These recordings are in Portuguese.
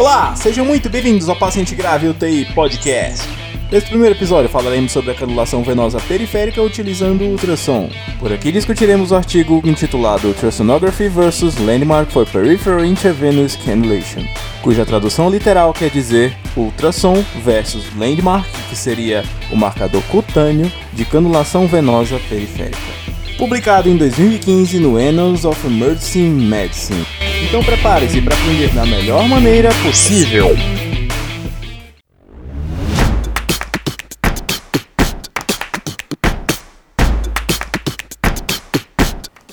Olá, sejam muito bem-vindos ao Paciente Grave UTI Podcast. Nesse primeiro episódio falaremos sobre a canulação venosa periférica utilizando ultrassom. Por aqui discutiremos o artigo intitulado Ultrasonography vs Landmark for Peripheral Intravenous Cannulation, cuja tradução literal quer dizer ultrassom versus landmark, que seria o marcador cutâneo de canulação venosa periférica. Publicado em 2015 no Annals of Emergency Medicine. Então prepare-se para aprender da melhor maneira possível.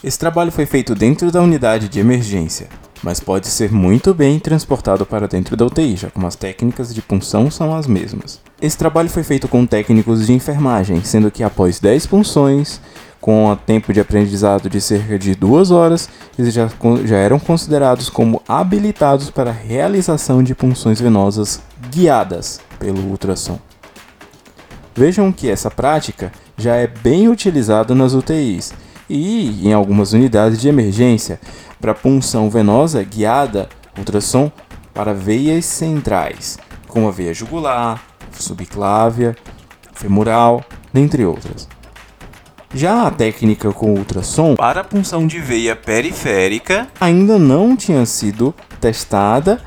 Esse trabalho foi feito dentro da unidade de emergência, mas pode ser muito bem transportado para dentro da UTI, já como as técnicas de punção são as mesmas. Esse trabalho foi feito com técnicos de enfermagem, sendo que após 10 punções, com tempo de aprendizado de cerca de 2 horas, eles já, já eram considerados como habilitados para a realização de punções venosas guiadas pelo ultrassom. Vejam que essa prática já é bem utilizada nas UTIs e em algumas unidades de emergência para punção venosa guiada ultrassom para veias centrais, como a veia jugular, subclávia, femoral, dentre outras. Já a técnica com ultrassom para a punção de veia periférica ainda não tinha sido testada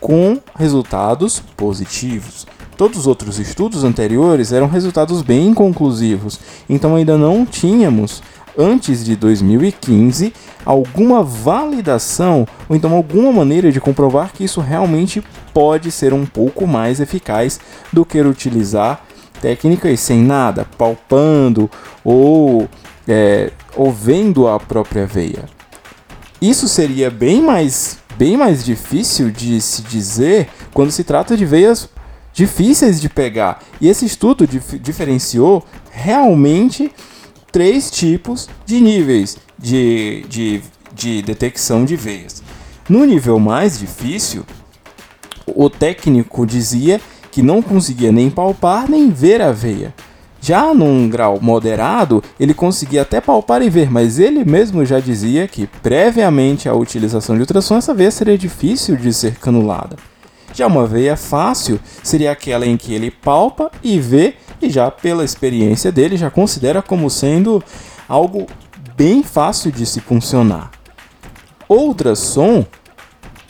com resultados positivos. Todos os outros estudos anteriores eram resultados bem conclusivos, então ainda não tínhamos antes de 2015 alguma validação ou então alguma maneira de comprovar que isso realmente pode ser um pouco mais eficaz do que utilizar técnicas sem nada, palpando ou, é, vendo a própria veia. Isso seria bem mais, bem mais difícil de se dizer quando se trata de veias difíceis de pegar. E esse estudo dif diferenciou realmente três tipos de níveis de, de, de detecção de veias. No nível mais difícil, o técnico dizia que não conseguia nem palpar nem ver a veia. Já num grau moderado, ele conseguia até palpar e ver, mas ele mesmo já dizia que, previamente à utilização de ultrassom, essa veia seria difícil de ser canulada. Já uma veia fácil seria aquela em que ele palpa e vê e já pela experiência dele já considera como sendo algo bem fácil de se funcionar. Ultrassom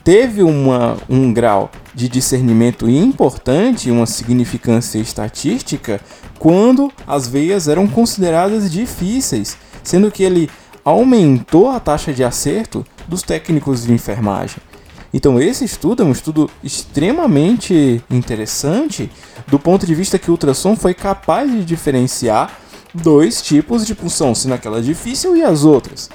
teve uma, um grau de discernimento importante, uma significância estatística, quando as veias eram consideradas difíceis, sendo que ele aumentou a taxa de acerto dos técnicos de enfermagem. Então, esse estudo é um estudo extremamente interessante do ponto de vista que o ultrassom foi capaz de diferenciar dois tipos de punção, sendo aquela difícil e as outras.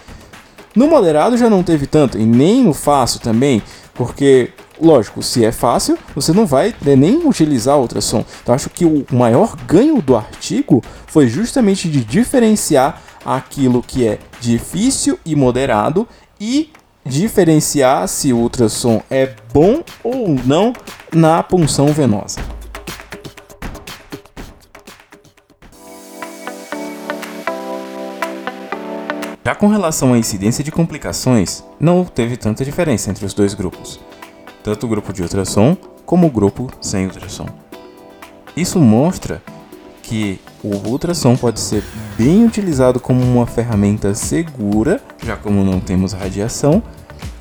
No moderado já não teve tanto, e nem no fácil também, porque, lógico, se é fácil, você não vai nem utilizar ultrassom. Então acho que o maior ganho do artigo foi justamente de diferenciar aquilo que é difícil e moderado e diferenciar se o ultrassom é bom ou não na punção venosa. Já com relação à incidência de complicações, não teve tanta diferença entre os dois grupos, tanto o grupo de ultrassom como o grupo sem ultrassom. Isso mostra que o ultrassom pode ser bem utilizado como uma ferramenta segura, já como não temos radiação,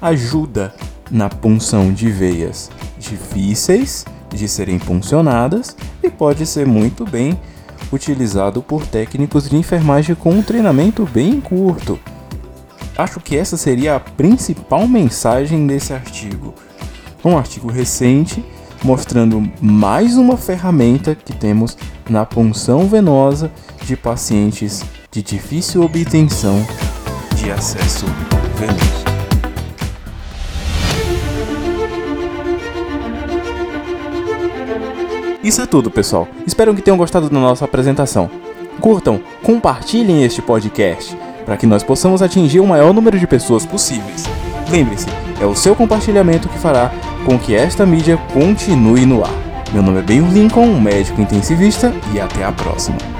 ajuda na punção de veias difíceis de serem puncionadas e pode ser muito bem utilizado por técnicos de enfermagem com um treinamento bem curto. Acho que essa seria a principal mensagem desse artigo. Um artigo recente mostrando mais uma ferramenta que temos na punção venosa de pacientes de difícil obtenção de acesso venoso. Isso é tudo, pessoal. Espero que tenham gostado da nossa apresentação. Curtam, compartilhem este podcast para que nós possamos atingir o maior número de pessoas possíveis. Lembre-se, é o seu compartilhamento que fará com que esta mídia continue no ar. Meu nome é Ben Lincoln, médico intensivista, e até a próxima.